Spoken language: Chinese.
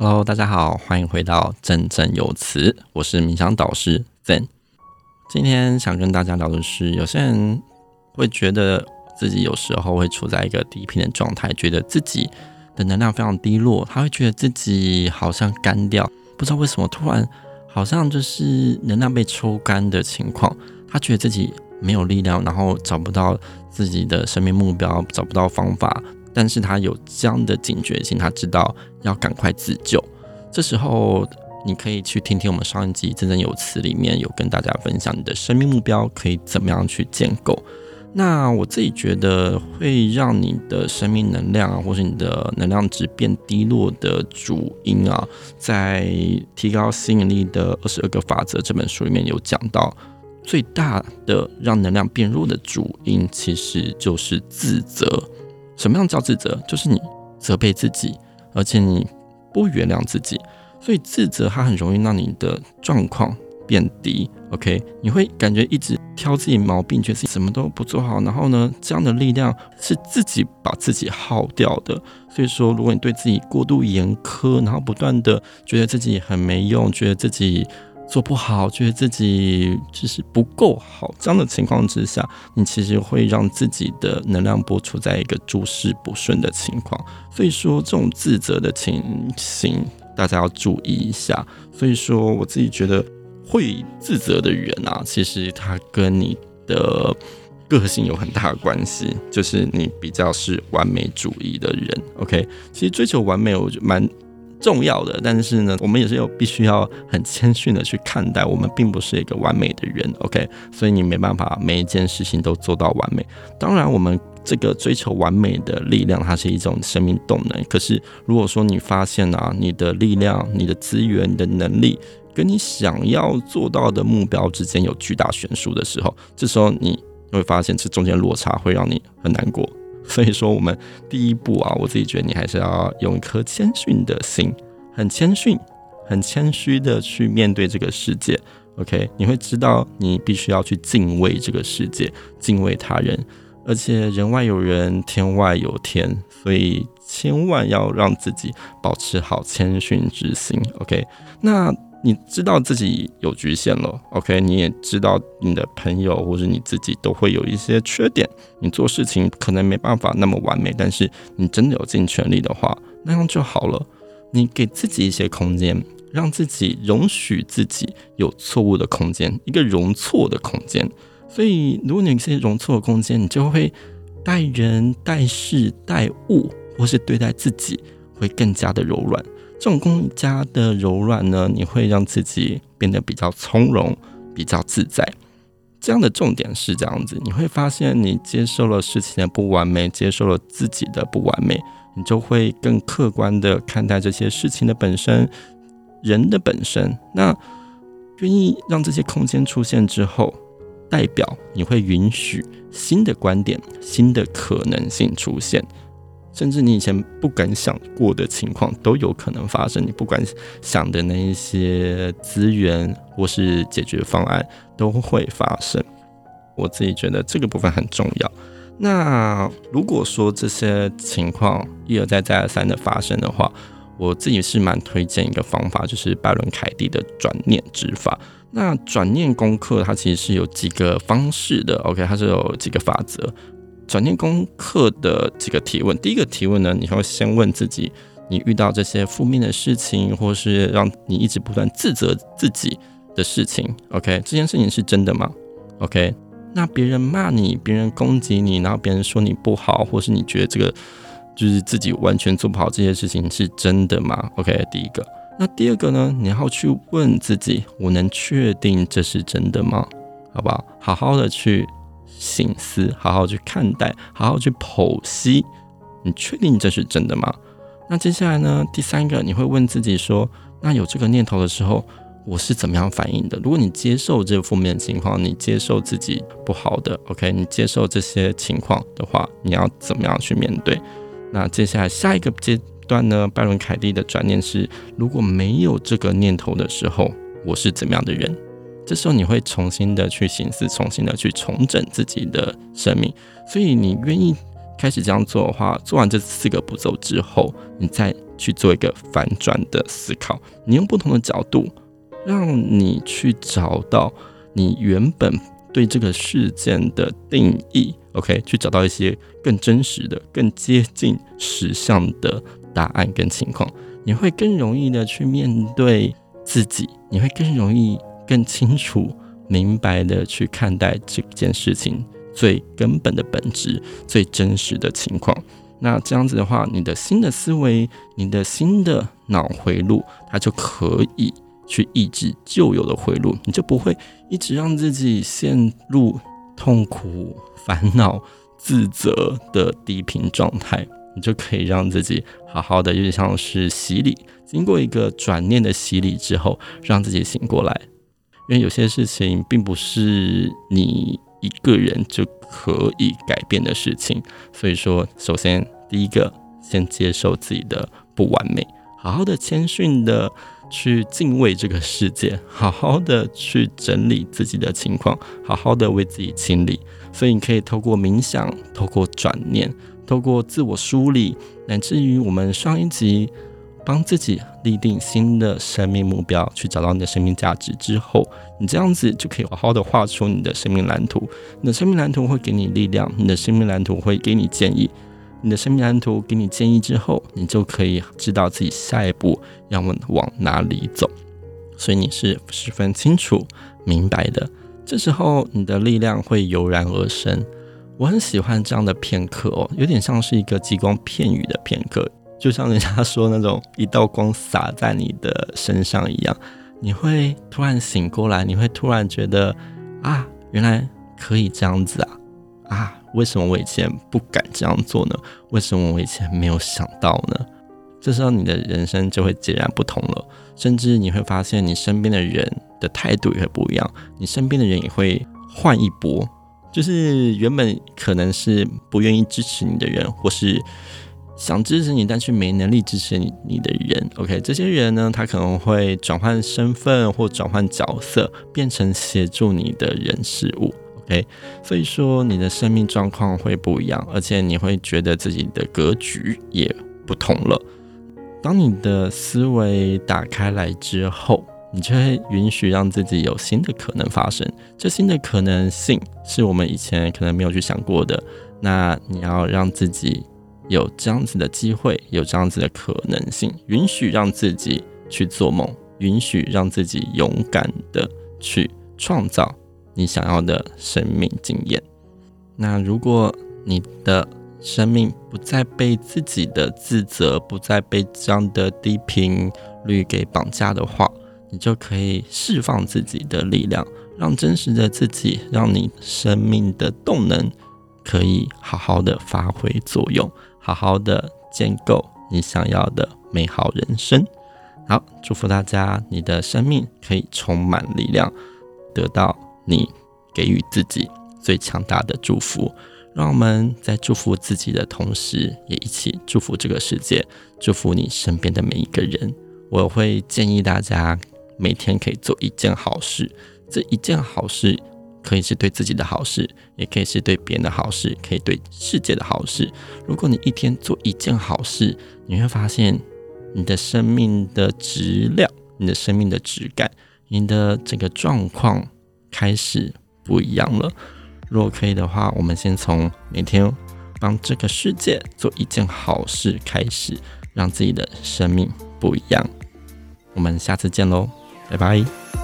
Hello，大家好，欢迎回到振振有词，我是冥想导师 Zen。今天想跟大家聊的是，有些人会觉得自己有时候会处在一个低频的状态，觉得自己的能量非常低落，他会觉得自己好像干掉，不知道为什么突然好像就是能量被抽干的情况，他觉得自己没有力量，然后找不到自己的生命目标，找不到方法。但是他有这样的警觉性，他知道要赶快自救。这时候，你可以去听听我们上一集《振振有词》里面有跟大家分享你的生命目标可以怎么样去建构。那我自己觉得会让你的生命能量啊，或是你的能量值变低落的主因啊，在《提高吸引力的二十二个法则》这本书里面有讲到，最大的让能量变弱的主因，其实就是自责。什么样叫自责？就是你责备自己，而且你不原谅自己，所以自责它很容易让你的状况变低。OK，你会感觉一直挑自己毛病，觉得自己什么都不做好，然后呢，这样的力量是自己把自己耗掉的。所以说，如果你对自己过度严苛，然后不断的觉得自己很没用，觉得自己做不好，觉得自己就是不够好，这样的情况之下，你其实会让自己的能量波处在一个诸事不顺的情况。所以说，这种自责的情形，大家要注意一下。所以说，我自己觉得会自责的人啊，其实他跟你的个性有很大关系，就是你比较是完美主义的人。OK，其实追求完美，我觉得蛮。重要的，但是呢，我们也是有必须要很谦逊的去看待，我们并不是一个完美的人，OK？所以你没办法每一件事情都做到完美。当然，我们这个追求完美的力量，它是一种生命动能。可是，如果说你发现啊，你的力量、你的资源、你的能力，跟你想要做到的目标之间有巨大悬殊的时候，这时候你会发现这中间落差会让你很难过。所以说，我们第一步啊，我自己觉得你还是要用一颗谦逊的心，很谦逊、很谦虚的去面对这个世界。OK，你会知道你必须要去敬畏这个世界，敬畏他人，而且人外有人，天外有天，所以千万要让自己保持好谦逊之心。OK，那。你知道自己有局限了，OK？你也知道你的朋友或者你自己都会有一些缺点，你做事情可能没办法那么完美，但是你真的有尽全力的话，那样就好了。你给自己一些空间，让自己容许自己有错误的空间，一个容错的空间。所以，如果你有一些容错的空间，你就会待人、待事、待物，或是对待自己，会更加的柔软。这种更加的柔软呢，你会让自己变得比较从容、比较自在。这样的重点是这样子，你会发现你接受了事情的不完美，接受了自己的不完美，你就会更客观的看待这些事情的本身、人的本身。那愿意让这些空间出现之后，代表你会允许新的观点、新的可能性出现。甚至你以前不敢想过的情况都有可能发生，你不敢想的那一些资源或是解决方案都会发生。我自己觉得这个部分很重要。那如果说这些情况一而再再而三的发生的话，我自己是蛮推荐一个方法，就是拜伦凯蒂的转念之法。那转念功课它其实是有几个方式的，OK，它是有几个法则。转念功课的几个提问，第一个提问呢，你会先问自己：你遇到这些负面的事情，或是让你一直不断自责自己的事情，OK，这件事情是真的吗？OK，那别人骂你，别人攻击你，然后别人说你不好，或是你觉得这个就是自己完全做不好这些事情是真的吗？OK，第一个。那第二个呢，你要去问自己：我能确定这是真的吗？好不好？好好的去。心思，好好去看待，好好去剖析，你确定这是真的吗？那接下来呢？第三个，你会问自己说：那有这个念头的时候，我是怎么样反应的？如果你接受这个负面情况，你接受自己不好的，OK，你接受这些情况的话，你要怎么样去面对？那接下来下一个阶段呢？拜伦凯蒂的转念是：如果没有这个念头的时候，我是怎么样的人？这时候你会重新的去行思，重新的去重整自己的生命。所以你愿意开始这样做的话，做完这四个步骤之后，你再去做一个反转的思考。你用不同的角度，让你去找到你原本对这个事件的定义。OK，去找到一些更真实的、更接近实相的答案跟情况，你会更容易的去面对自己，你会更容易、更清楚、明白的去看待这件事情最根本的本质、最真实的情况。那这样子的话，你的新的思维、你的新的脑回路，它就可以去抑制旧有的回路，你就不会一直让自己陷入痛苦、烦恼、自责的低频状态。你就可以让自己好好的，有点像是洗礼，经过一个转念的洗礼之后，让自己醒过来。因为有些事情并不是你一个人就可以改变的事情，所以说，首先第一个，先接受自己的不完美，好好的谦逊的去敬畏这个世界，好好的去整理自己的情况，好好的为自己清理。所以你可以透过冥想，透过转念。透过自我梳理，乃至于我们上一集帮自己立定新的生命目标，去找到你的生命价值之后，你这样子就可以好好的画出你的生命蓝图。你的生命蓝图会给你力量，你的生命蓝图会给你建议。你的生命蓝图给你建议之后，你就可以知道自己下一步要往哪里走。所以你是十分清楚明白的，这时候你的力量会油然而生。我很喜欢这样的片刻哦，有点像是一个吉光片羽的片刻，就像人家说那种一道光洒在你的身上一样，你会突然醒过来，你会突然觉得啊，原来可以这样子啊啊，为什么我以前不敢这样做呢？为什么我以前没有想到呢？这时候你的人生就会截然不同了，甚至你会发现你身边的人的态度也会不一样，你身边的人也会换一波。就是原本可能是不愿意支持你的人，或是想支持你但却没能力支持你你的人，OK，这些人呢，他可能会转换身份或转换角色，变成协助你的人事物，OK，所以说你的生命状况会不一样，而且你会觉得自己的格局也不同了。当你的思维打开来之后。你就会允许让自己有新的可能发生，这新的可能性是我们以前可能没有去想过的。那你要让自己有这样子的机会，有这样子的可能性，允许让自己去做梦，允许让自己勇敢的去创造你想要的生命经验。那如果你的生命不再被自己的自责，不再被这样的低频率给绑架的话，你就可以释放自己的力量，让真实的自己，让你生命的动能可以好好的发挥作用，好好的建构你想要的美好人生。好，祝福大家，你的生命可以充满力量，得到你给予自己最强大的祝福。让我们在祝福自己的同时，也一起祝福这个世界，祝福你身边的每一个人。我会建议大家。每天可以做一件好事，这一件好事可以是对自己的好事，也可以是对别人的好事，可以对世界的好事。如果你一天做一件好事，你会发现你的生命的质量、你的生命的质感、你的整个状况开始不一样了。如果可以的话，我们先从每天帮这个世界做一件好事开始，让自己的生命不一样。我们下次见喽！拜拜。